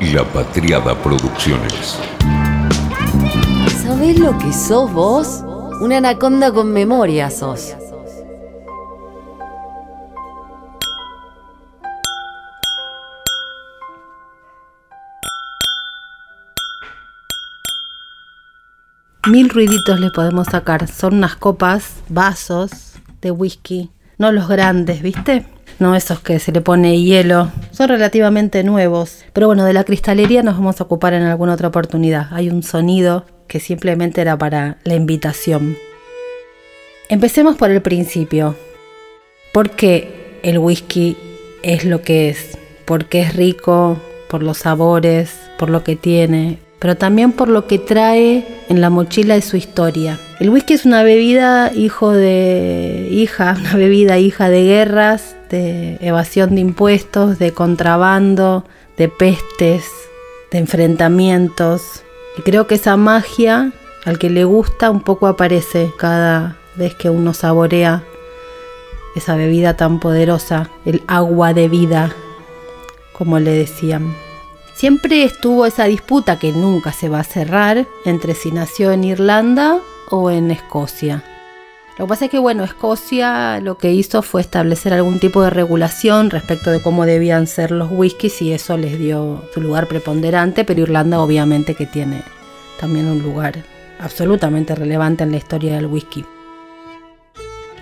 La Patriada Producciones. ¿Sabés lo que sos vos? Una anaconda con memoria sos. Mil ruiditos le podemos sacar. Son unas copas, vasos de whisky. No los grandes, ¿viste? No esos que se le pone hielo. Son relativamente nuevos. Pero bueno, de la cristalería nos vamos a ocupar en alguna otra oportunidad. Hay un sonido que simplemente era para la invitación. Empecemos por el principio. ¿Por qué el whisky es lo que es? Porque es rico, por los sabores, por lo que tiene, pero también por lo que trae en la mochila de su historia. El whisky es una bebida hijo de hija, una bebida hija de guerras, de evasión de impuestos, de contrabando, de pestes, de enfrentamientos. Y creo que esa magia, al que le gusta, un poco aparece cada vez que uno saborea esa bebida tan poderosa, el agua de vida, como le decían. Siempre estuvo esa disputa que nunca se va a cerrar entre si nació en Irlanda o en Escocia. Lo que pasa es que, bueno, Escocia lo que hizo fue establecer algún tipo de regulación respecto de cómo debían ser los whiskies y eso les dio su lugar preponderante, pero Irlanda obviamente que tiene también un lugar absolutamente relevante en la historia del whisky.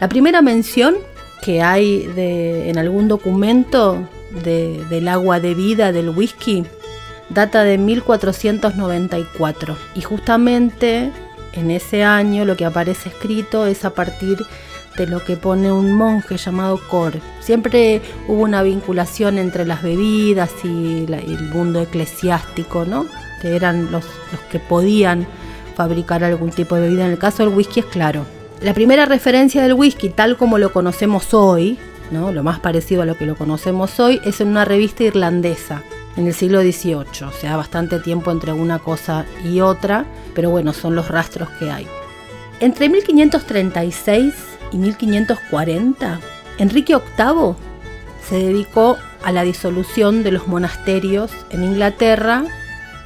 La primera mención que hay en algún documento de, del agua de vida del whisky data de 1494 y justamente en ese año lo que aparece escrito es a partir de lo que pone un monje llamado Cor. Siempre hubo una vinculación entre las bebidas y el mundo eclesiástico, ¿no? Que eran los, los que podían fabricar algún tipo de bebida. En el caso del whisky es claro. La primera referencia del whisky, tal como lo conocemos hoy, ¿no? lo más parecido a lo que lo conocemos hoy, es en una revista irlandesa en el siglo XVIII, o sea, bastante tiempo entre una cosa y otra, pero bueno, son los rastros que hay. Entre 1536 y 1540, Enrique VIII se dedicó a la disolución de los monasterios en Inglaterra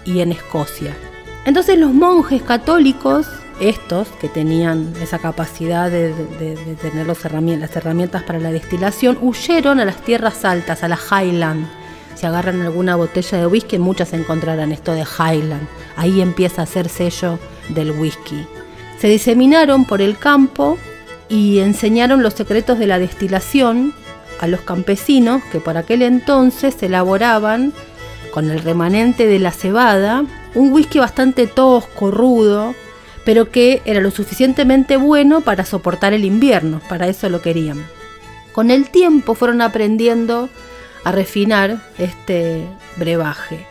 y en Escocia. Entonces los monjes católicos, estos que tenían esa capacidad de, de, de tener los herramientas, las herramientas para la destilación, huyeron a las tierras altas, a la Highland, si agarran alguna botella de whisky, muchas encontrarán esto de Highland. Ahí empieza a ser sello del whisky. Se diseminaron por el campo y enseñaron los secretos de la destilación a los campesinos que por aquel entonces elaboraban con el remanente de la cebada un whisky bastante tosco, rudo, pero que era lo suficientemente bueno para soportar el invierno, para eso lo querían. Con el tiempo fueron aprendiendo a refinar este brebaje.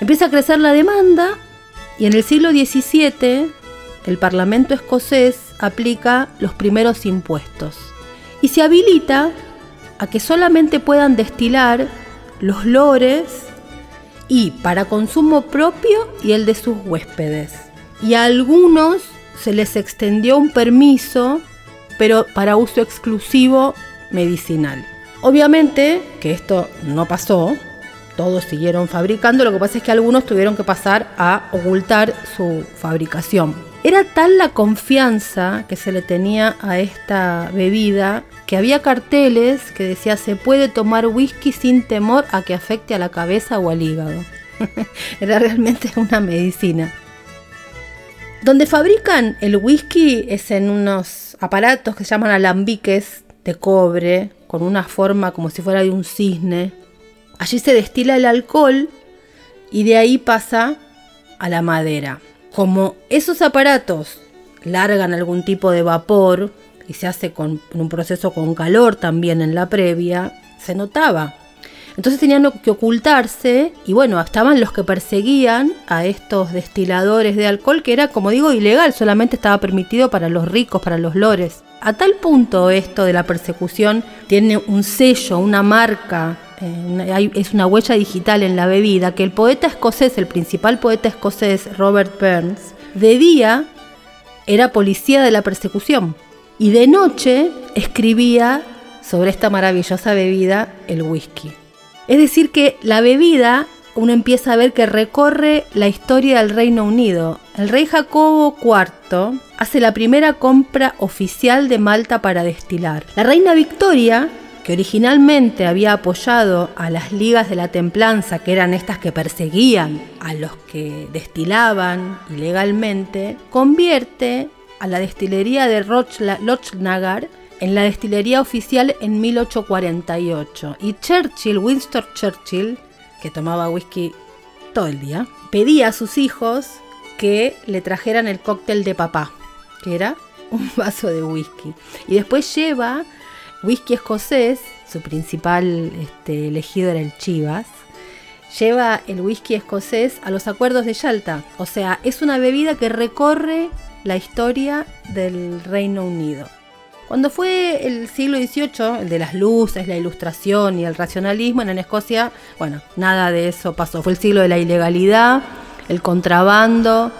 Empieza a crecer la demanda y en el siglo XVII el Parlamento escocés aplica los primeros impuestos y se habilita a que solamente puedan destilar los lores y para consumo propio y el de sus huéspedes. Y a algunos se les extendió un permiso, pero para uso exclusivo medicinal. Obviamente que esto no pasó, todos siguieron fabricando, lo que pasa es que algunos tuvieron que pasar a ocultar su fabricación. Era tal la confianza que se le tenía a esta bebida que había carteles que decía se puede tomar whisky sin temor a que afecte a la cabeza o al hígado. Era realmente una medicina. Donde fabrican el whisky es en unos aparatos que se llaman alambiques de cobre, con una forma como si fuera de un cisne. Allí se destila el alcohol y de ahí pasa a la madera. Como esos aparatos largan algún tipo de vapor y se hace con un proceso con calor también en la previa, se notaba. Entonces tenían que ocultarse y bueno, estaban los que perseguían a estos destiladores de alcohol, que era, como digo, ilegal, solamente estaba permitido para los ricos, para los lores. A tal punto esto de la persecución tiene un sello, una marca, eh, es una huella digital en la bebida, que el poeta escocés, el principal poeta escocés, Robert Burns, de día era policía de la persecución y de noche escribía sobre esta maravillosa bebida, el whisky. Es decir, que la bebida uno empieza a ver que recorre la historia del Reino Unido. El rey Jacobo IV hace la primera compra oficial de Malta para destilar. La reina Victoria que originalmente había apoyado a las ligas de la templanza, que eran estas que perseguían a los que destilaban ilegalmente, convierte a la destilería de Lochnagar en la destilería oficial en 1848. Y Churchill, Winston Churchill, que tomaba whisky todo el día, pedía a sus hijos que le trajeran el cóctel de papá, que era un vaso de whisky. Y después lleva whisky escocés, su principal este, elegido era el Chivas, lleva el whisky escocés a los acuerdos de Yalta. O sea, es una bebida que recorre la historia del Reino Unido. Cuando fue el siglo XVIII, el de las luces, la ilustración y el racionalismo, en Escocia, bueno, nada de eso pasó. Fue el siglo de la ilegalidad, el contrabando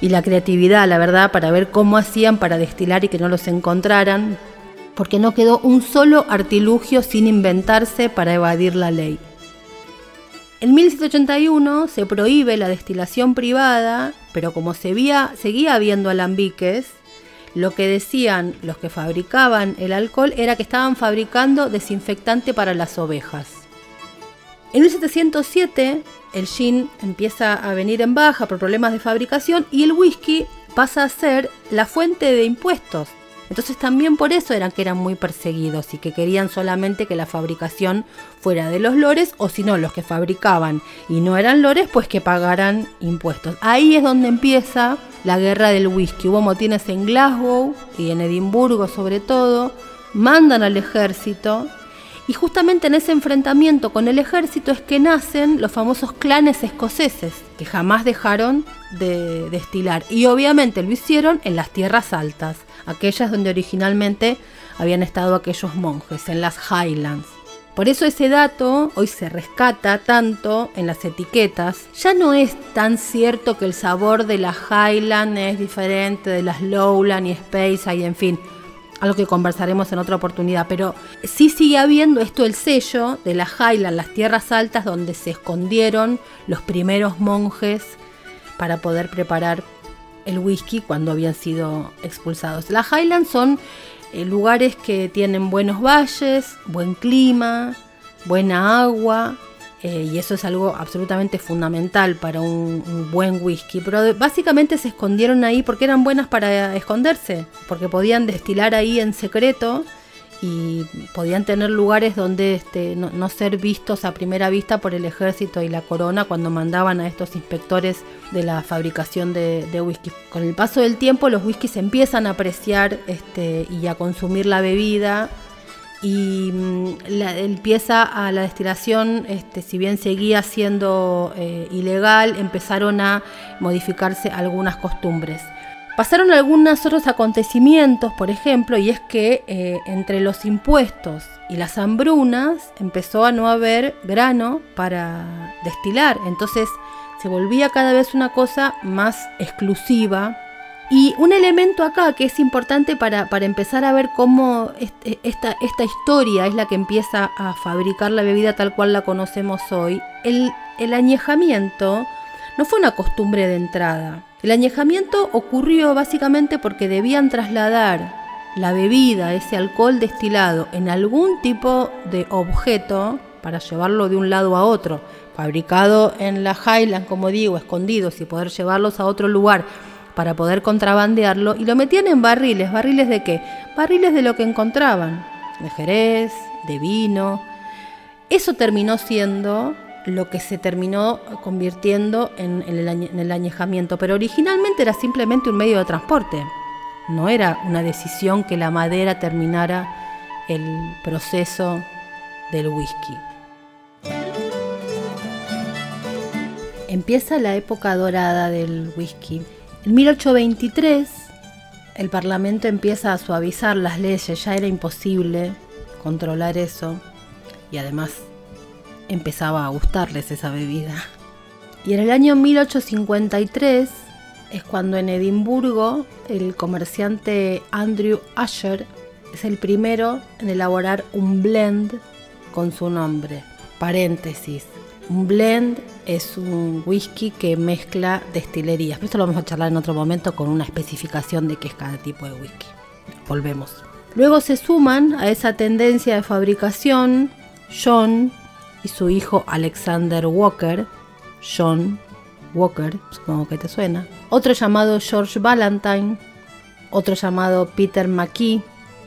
y la creatividad, la verdad, para ver cómo hacían para destilar y que no los encontraran porque no quedó un solo artilugio sin inventarse para evadir la ley. En 1781 se prohíbe la destilación privada, pero como se seguía habiendo alambiques, lo que decían los que fabricaban el alcohol era que estaban fabricando desinfectante para las ovejas. En 1707 el gin empieza a venir en baja por problemas de fabricación y el whisky pasa a ser la fuente de impuestos entonces también por eso eran que eran muy perseguidos y que querían solamente que la fabricación fuera de los lores o si no los que fabricaban y no eran lores pues que pagaran impuestos. Ahí es donde empieza la guerra del whisky. Hubo motines en Glasgow y en Edimburgo sobre todo. Mandan al ejército y justamente en ese enfrentamiento con el ejército es que nacen los famosos clanes escoceses, que jamás dejaron de destilar. Y obviamente lo hicieron en las tierras altas, aquellas donde originalmente habían estado aquellos monjes, en las Highlands. Por eso ese dato hoy se rescata tanto en las etiquetas. Ya no es tan cierto que el sabor de las Highlands es diferente de las Lowland y Space y en fin algo que conversaremos en otra oportunidad, pero sí sigue habiendo esto el sello de la Highland, las tierras altas donde se escondieron los primeros monjes para poder preparar el whisky cuando habían sido expulsados. Las Highlands son eh, lugares que tienen buenos valles, buen clima, buena agua, eh, y eso es algo absolutamente fundamental para un, buen whisky. Pero básicamente se escondieron ahí porque eran buenas para esconderse, porque podían destilar ahí en secreto y podían tener lugares donde este, no, ser vistos a primera vista por el ejército y la corona cuando mandaban a estos inspectores de la fabricación de, whisky. Con el paso del tiempo los whiskies empiezan a apreciar este, y a consumir la bebida y mm, empieza a la destilación, este, si bien seguía siendo eh, ilegal, empezaron a modificarse algunas costumbres. Pasaron algunos otros acontecimientos, por ejemplo, y es que eh, entre los impuestos y las hambrunas empezó a no haber grano para destilar, entonces se volvía cada vez una cosa más exclusiva y un elemento acá que es importante para, empezar a ver cómo e, esta, historia es la que empieza a fabricar la bebida tal cual la conocemos hoy, el añejamiento no fue una costumbre de entrada. El añejamiento ocurrió básicamente porque debían trasladar la bebida, ese alcohol destilado, en algún tipo de objeto para llevarlo de un lado a otro, fabricado en la Highland, como digo, escondidos y poder llevarlos a otro lugar para poder contrabandearlo y lo metían en barriles. ¿Barriles de qué? Barriles de lo que encontraban, de jerez, de vino. Eso terminó siendo lo que se terminó convirtiendo en, el, añejamiento, pero originalmente era simplemente un medio de transporte. No era una decisión que la madera terminara el proceso del whisky. Empieza la época dorada del whisky en 1823 el Parlamento empieza a suavizar las leyes, ya era imposible controlar eso y además empezaba a gustarles esa bebida. Y en el año 1853 es cuando en Edimburgo el comerciante Andrew Asher es el primero en elaborar un blend con su nombre. Paréntesis. Un blend es un whisky que mezcla destilerías. Esto lo vamos a charlar en otro momento con una especificación de qué es cada tipo de whisky. Volvemos. Luego se suman a esa tendencia de fabricación John su hijo Alexander Walker, John Walker, supongo que te suena, otro llamado George Valentine, otro llamado Peter McKee,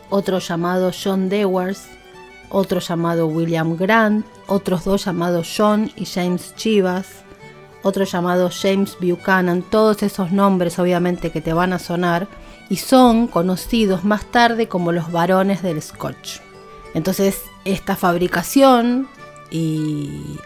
otro llamado John Dewars, otro llamado William Grant, otros dos llamados John y James Chivas, otro llamado James Buchanan, todos esos nombres obviamente que te van a sonar y son conocidos más tarde como los varones del Scotch. Entonces esta fabricación y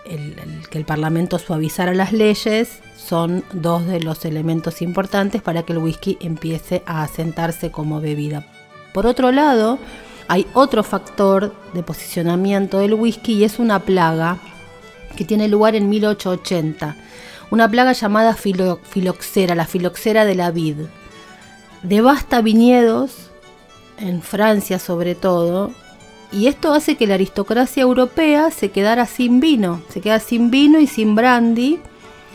que el Parlamento suavizara las leyes son dos de los elementos importantes para que el whisky empiece a asentarse como bebida. Por otro lado, hay otro factor de posicionamiento del whisky y es una plaga que tiene lugar en 1880. Una plaga llamada filoxera, la filoxera de la vid. Devasta viñedos, en Francia sobre todo, y esto hace que la aristocracia europea se quedara sin vino, se queda sin vino y sin brandy,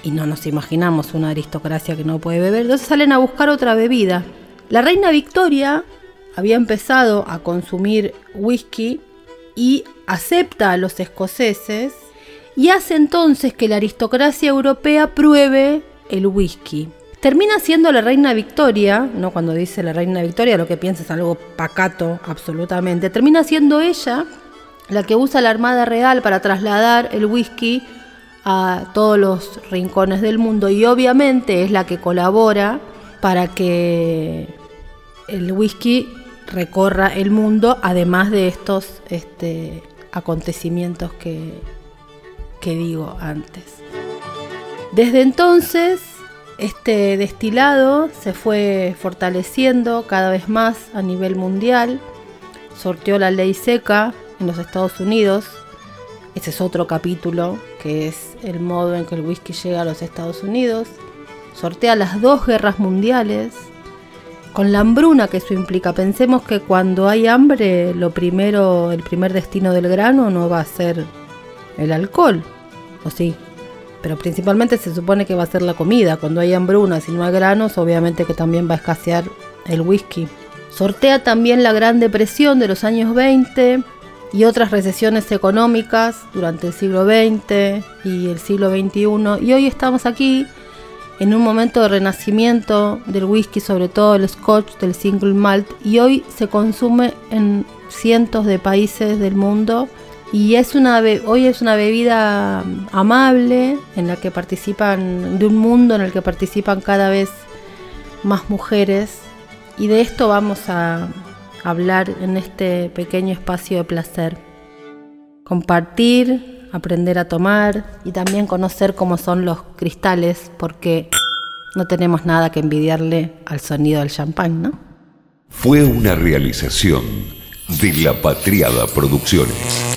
y no nos imaginamos una aristocracia que no puede beber, entonces salen a buscar otra bebida. La reina Victoria había empezado a consumir whisky y acepta a los escoceses y hace entonces que la aristocracia europea pruebe el whisky. Termina siendo la reina Victoria, no cuando dice la reina Victoria lo que piensa es algo pacato absolutamente, termina siendo ella la que usa la Armada Real para trasladar el whisky a todos los rincones del mundo y obviamente es la que colabora para que el whisky recorra el mundo, además de estos este, acontecimientos que, que digo antes. Desde entonces, este destilado se fue fortaleciendo cada vez más a nivel mundial, sorteó la ley seca en los Estados Unidos, ese es otro capítulo que es el modo en que el whisky llega a los Estados Unidos, sortea las dos guerras mundiales, con la hambruna que eso implica. Pensemos que cuando hay hambre, lo primero, el primer destino del grano no va a ser el alcohol, o sí, pero principalmente se supone que va a ser la comida. Cuando hay hambruna, si no hay granos, obviamente que también va a escasear el whisky. Sortea también la Gran Depresión de los años 20 y otras recesiones económicas durante el siglo XX y el siglo XXI. Y hoy estamos aquí en un momento de renacimiento del whisky, sobre todo el scotch, del single malt, y hoy se consume en cientos de países del mundo. Y es una hoy es una bebida amable en la que participan, de un mundo en el que participan cada vez más mujeres. Y de esto vamos a hablar en este pequeño espacio de placer. Compartir, aprender a tomar y también conocer cómo son los cristales, porque no tenemos nada que envidiarle al sonido del champán, ¿no? Fue una realización de La Patriada Producciones.